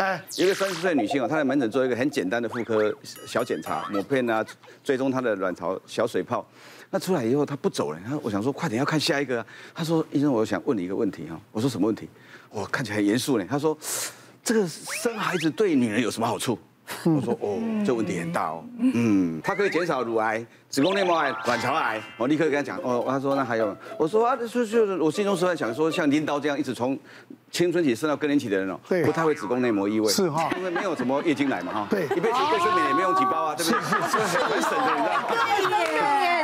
哎，一个三十岁女性哦，她在门诊做一个很简单的妇科小检查，抹片啊，追踪她的卵巢小水泡。那出来以后，她不走了。她我想说，快点要看下一个啊。她说，医生，我想问你一个问题哈。我说什么问题？我看起来很严肃呢。她说，这个生孩子对女人有什么好处？我说哦，这问题很大哦。嗯，它可以减少乳癌、子宫内膜癌、卵巢癌。我立刻跟他讲哦，他说那还有，我说啊，就是我心中实在想说，像拎刀这样一直从青春期生到更年期的人哦，不太会子宫内膜异位，是哈，因为没有什么月经来嘛哈，对，一辈子卫生棉也没用几包啊，对不对？很省的，你知道吗？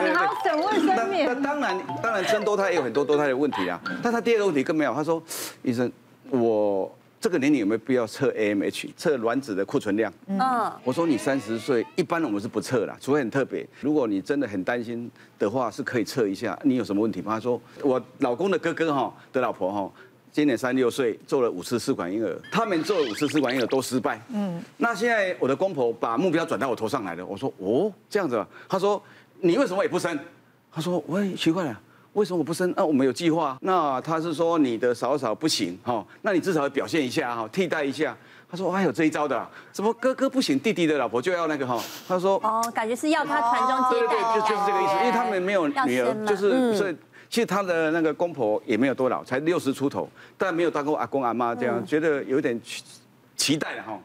对耶，好省卫生棉。那当然，当然生多胎也有很多多胎的问题啊，但他第二个问题更没有，他说医生我。这个年龄有没有必要测 AMH 测卵子的库存量？嗯，我说你三十岁，一般我们是不测啦，除非很特别。如果你真的很担心的话，是可以测一下。你有什么问题吗？他说我老公的哥哥哈的老婆哈，今年三六岁，做了五次试管婴儿，他们做了五次试管婴儿都失败。嗯，那现在我的公婆把目标转到我头上来了。我说哦，这样子啊？他说你为什么也不生？他说我也奇怪了。为什么我不生？那我们有计划。那他是说你的嫂嫂不行哈，那你至少要表现一下哈，替代一下。他说还有这一招的，什么哥哥不行，弟弟的老婆就要那个哈。他说哦，感觉是要他传宗接代。对对，就就是这个意思，因为他们没有女儿，就是所以其实他的那个公婆也没有多老，才六十出头，但没有当过阿公阿妈这样，觉得有点期待了哈。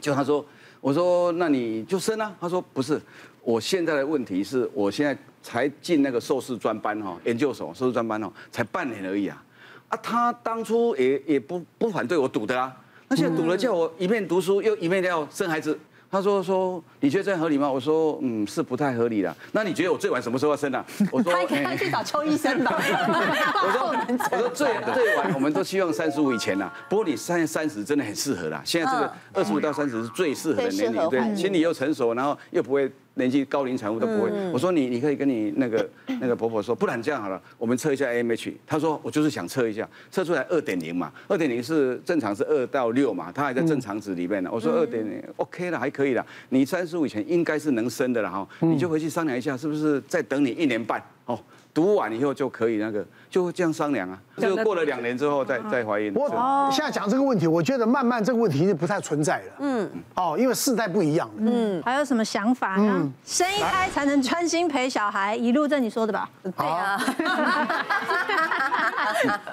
就他说，我说那你就生啊。他说不是，我现在的问题是我现在。才进那个硕士专班哈，研究所硕士专班哦，才半年而已啊，啊，他当初也也不不反对我赌的啊，那现在赌了叫我一面读书又一面要生孩子。他说说，你觉得这样合理吗？我说嗯，是不太合理的。那你觉得我最晚什么时候要生啊？我说他应该去找邱医生吧。我说我说最最晚我们都希望三十五以前啦。不过你三三十真的很适合啦。现在这个二十五到三十是最适合的年龄，对，心理又成熟，然后又不会年纪高龄产妇都不会。我说你你可以跟你那个 那个婆婆说，不然这样好了，我们测一下 AMH。她说我就是想测一下，测出来二点零嘛，二点零是正常是二到六嘛，她还在正常值里面呢。我说二点零 OK 了，还可以了。你三十五以前应该是能生的了哈，你就回去商量一下，是不是再等你一年半哦，读完以后就可以那个，就这样商量啊，就过了两年之后再再怀孕。我现在讲这个问题，我觉得慢慢这个问题就不太存在了。嗯，哦，因为世代不一样。嗯，还有什么想法呢？生一胎才能专心陪小孩，一路这你说的吧？对啊。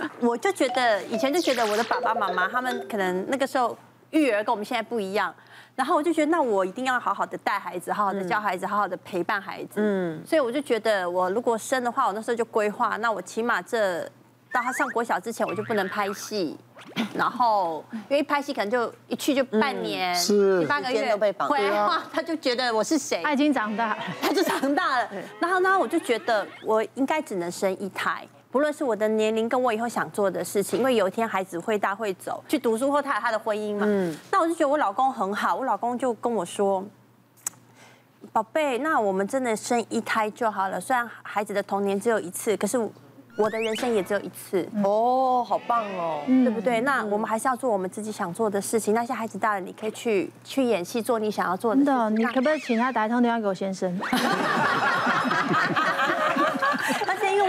我就觉得以前就觉得我的爸爸妈妈他们可能那个时候育儿跟我们现在不一样。然后我就觉得，那我一定要好好的带孩子，好好的教孩子，好好的陪伴孩子。嗯，所以我就觉得，我如果生的话，我那时候就规划，那我起码这到他上国小之前，我就不能拍戏。然后，因为一拍戏可能就一去就半年，是七八个月都被绑。回来的话，他就觉得我是谁？他已经长大了，他就长大了。然后呢，我就觉得我应该只能生一胎。不论是我的年龄跟我以后想做的事情，因为有一天孩子会大会走，去读书或他有他的婚姻嘛。嗯。那我就觉得我老公很好，我老公就跟我说：“宝贝，那我们真的生一胎就好了。虽然孩子的童年只有一次，可是我的人生也只有一次。哦，好棒哦，对不对？那我们还是要做我们自己想做的事情。那些孩子大了，你可以去去演戏，做你想要做的事情。真的，你可不可以请他打一通电话给我先生？”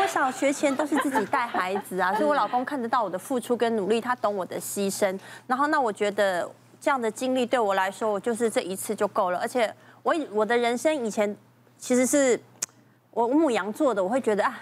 小学前都是自己带孩子啊，所以我老公看得到我的付出跟努力，他懂我的牺牲。然后那我觉得这样的经历对我来说，我就是这一次就够了。而且我我的人生以前其实是我牧羊座的，我会觉得啊，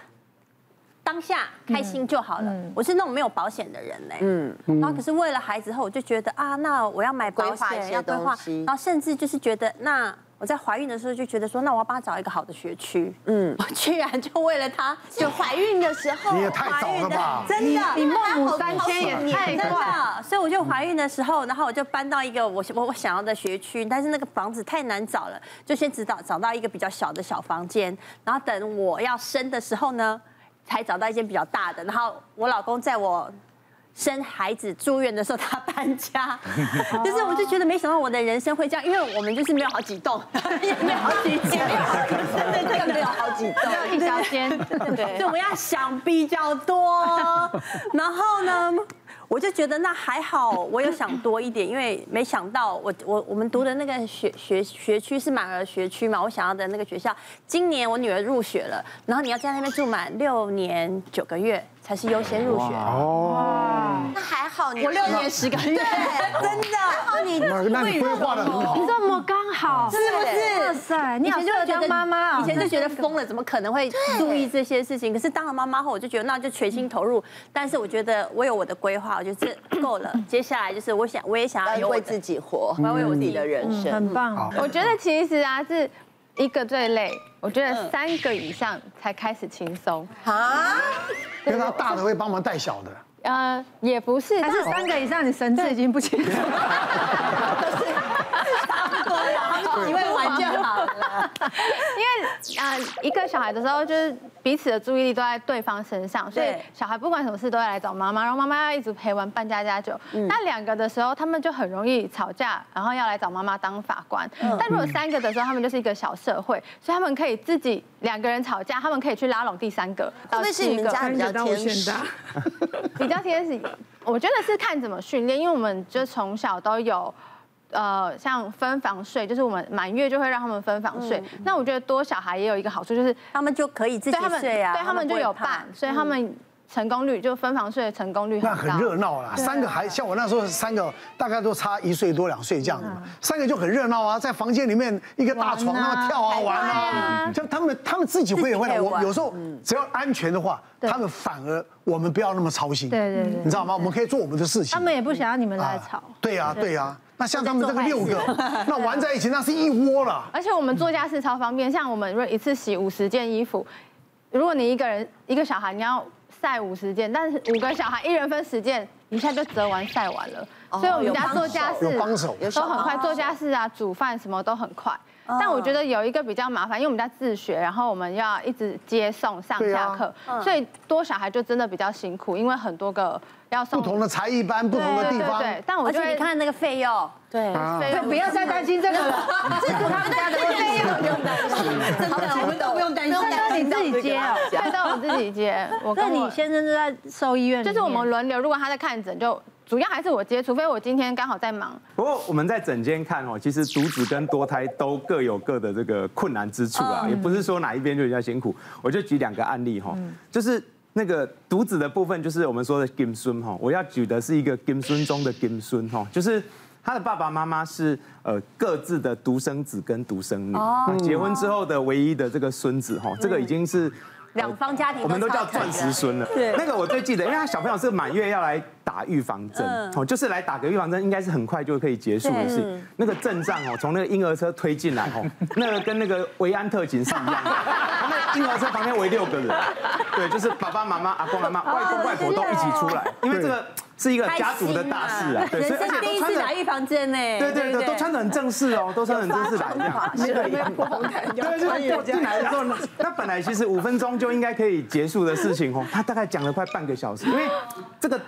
当下开心就好了。我是那种没有保险的人嘞。嗯。然后可是为了孩子后，我就觉得啊，那我要买保险，要规划，然后甚至就是觉得那。我在怀孕的时候就觉得说，那我要帮他找一个好的学区。嗯，我居然就为了他，就怀孕的时候，你也太早了吧？真的，你孟母三迁也太快了。所以我就怀孕的时候，然后我就搬到一个我我我想要的学区，但是那个房子太难找了，就先只找找到一个比较小的小房间，然后等我要生的时候呢，才找到一间比较大的。然后我老公在我。生孩子住院的时候，他搬家，就是我就觉得没想到我的人生会这样，因为我们就是没有好几栋，也没有好几间，真的这个没有好几栋，一小间，对，所以我要想比较多，然后呢。我就觉得那还好，我有想多一点，因为没想到我我我们读的那个学学学区是满额学区嘛，我想要的那个学校，今年我女儿入学了，然后你要在那边住满六年九个月才是优先入学。哦，那还好你，我六年十个月，真的。你那那你规划的很好。这么刚好，是不是？哇塞，你好以前就当妈妈啊！以前就觉得疯了，怎么可能会注意这些事情？可是当了妈妈后，我就觉得那就全心投入。但是我觉得我有我的规划，我觉得这够了。接下来就是我想，我也想要为自己活，我要为我自己的的人生。很棒。我觉得其实啊，是一个最累，我觉得三个以上才开始轻松。啊，因为他大的会帮忙带小的。呃，也不是，但是三个以上，你神志已经不清楚。你会玩就好了。因为啊、呃，一个小孩的时候，就是彼此的注意力都在对方身上，所以小孩不管什么事都要来找妈妈，然后妈妈要一直陪玩扮家家酒。那两个的时候，他们就很容易吵架，然后要来找妈妈当法官。但如果三个的时候，他们就是一个小社会，所以他们可以自己两个人吵架，他们可以去拉拢第三个会不会是你们家比较天使？比较天使，我觉得是看怎么训练，因为我们就从小都有。呃，像分房睡，就是我们满月就会让他们分房睡。那我觉得多小孩也有一个好处，就是他们就可以自己睡啊，对他们就有伴，所以他们成功率就分房睡的成功率很高。那很热闹啦，三个孩像我那时候三个大概都差一岁多两岁这样子嘛，三个就很热闹啊，在房间里面一个大床那么跳啊玩啊，就他们他们自己会也会，我有时候只要安全的话，他们反而我们不要那么操心，对对对，你知道吗？我们可以做我们的事情。他们也不想要你们来吵。对呀对呀。那像他们这个六个，那玩在一起那是一窝了。而且我们做家事超方便，像我们如果一次洗五十件衣服，如果你一个人一个小孩你要晒五十件，但是五个小孩一人分十件，一下就折完晒完了。所以我们家做家事有帮手，都很快，做家事啊、煮饭什么都很快。但我觉得有一个比较麻烦，因为我们家自学，然后我们要一直接送上下课，所以多小孩就真的比较辛苦，因为很多个。要送不同的才艺班，不同的地方。对，但我觉得你看那个费用，对，不要再担心这个了。这是他们家的费用，不用担心。真的，我们都不用担心。那你自己接哦，对，都我自己接。我跟你先生就在兽医院，就是我们轮流。如果他在看诊，就主要还是我接，除非我今天刚好在忙。不过我们在整间看哦，其实独子跟多胎都各有各的这个困难之处啊，也不是说哪一边就比较辛苦。我就举两个案例哈，就是。那个独子的部分就是我们说的金孙哈，我要举的是一个金孙中的金孙哈，就是他的爸爸妈妈是呃各自的独生子跟独生女，哦结婚之后的唯一的这个孙子哈，这个已经是两方家庭我们都叫钻石孙了。对，那个我最记得，因为他小朋友是满月要来打预防针哦，就是来打个预防针，应该是很快就可以结束的事。那个阵仗哦，从那个婴儿车推进来哦，那个跟那个维安特警是一样的。那婴儿车旁边围六个人，对，就是爸爸妈妈、阿公阿妈、外公外婆都一起出来，因为这个是一个家族的大事啊。对，人生第一次打预防针呢。对对对，都穿的很正式哦，都穿得很正式来这样。对，就是进来的时候，那本来其实五分钟就应该可以结束的事情哦，他大概讲了快半个小时，因为这个。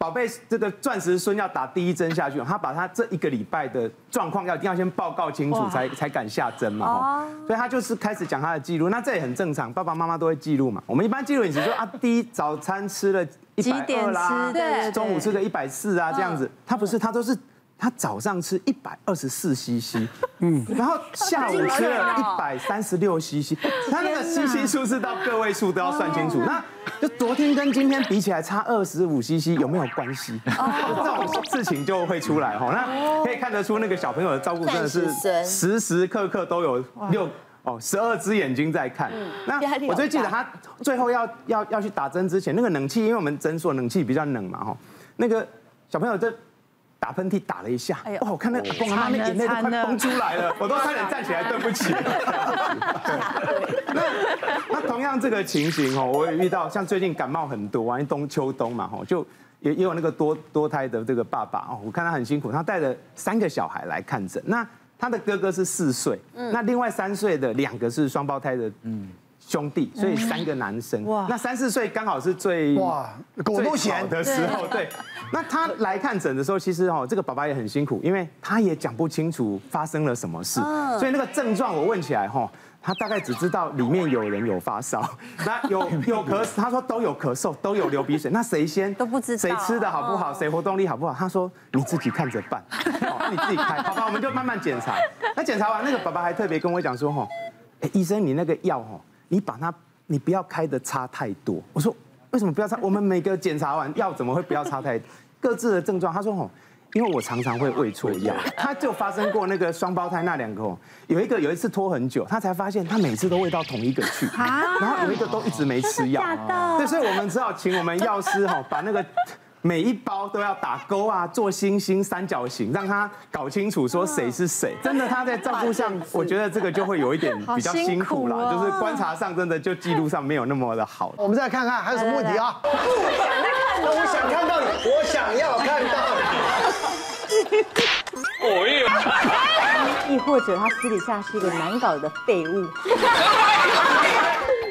宝贝，这个钻石孙要打第一针下去，他把他这一个礼拜的状况要一定要先报告清楚，才才敢下针嘛。哦所以他就是开始讲他的记录，那这也很正常，爸爸妈妈都会记录嘛。我们一般记录饮食说啊，第一早餐吃了一百二啦，对，中午吃个一百四啊，这样子。他不是，他都是。他早上吃一百二十四 CC，嗯，然后下午吃了一百三十六 CC，他那个 CC 数是到个位数都要算清楚。那就昨天跟今天比起来差二十五 CC 有没有关系？这种事情就会出来哈。那可以看得出那个小朋友的照顾真的是时时刻刻都有六哦十二只眼睛在看。那我最记得他最后要要要去打针之前，那个冷气，因为我们诊所冷气比较冷嘛哈，那个小朋友在。打喷嚏打了一下，哎哇！我看那阿公阿妈那眼泪都快崩出来了，我都差点站起来，对不起。那那同样这个情形哦，我也遇到，像最近感冒很多啊，因为冬秋冬嘛哈，就也也有那个多多胎的这个爸爸哦，我看他很辛苦，他带了三个小孩来看诊，那他的哥哥是四岁，那另外三岁的两个是双胞胎的，嗯。兄弟，所以三个男生。哇，那三四岁刚好是最哇，狗都嫌的时候。对，那他来看诊的时候，其实哦，这个爸爸也很辛苦，因为他也讲不清楚发生了什么事。所以那个症状我问起来哈，他大概只知道里面有人有发烧，那有有咳，他说都有咳嗽，都有流鼻水。那谁先都不知道，谁吃的好不好，谁活动力好不好？他说你自己看着办，你自己开，好吧？我们就慢慢检查。那检查完，那个爸爸还特别跟我讲说哈，哎，医生，你那个药哈。你把它，你不要开的差太多。我说为什么不要差？我们每个检查完药怎么会不要差太多？各自的症状，他说哦，因为我常常会喂错药，他就发生过那个双胞胎那两个，有一个有一次拖很久，他才发现他每次都喂到同一个去，然后有一个都一直没吃药，对，所以我们只好请我们药师哈把那个。每一包都要打勾啊，做星星、三角形，让他搞清楚说谁是谁。真的，他在照顾上，我觉得这个就会有一点 比较辛苦啦，就是观察上真的就记录上没有那么的好。我们再看看还有什么问题啊？我想看到你，我想要看到你。我也。亦或者他私底下是一个难搞的废物。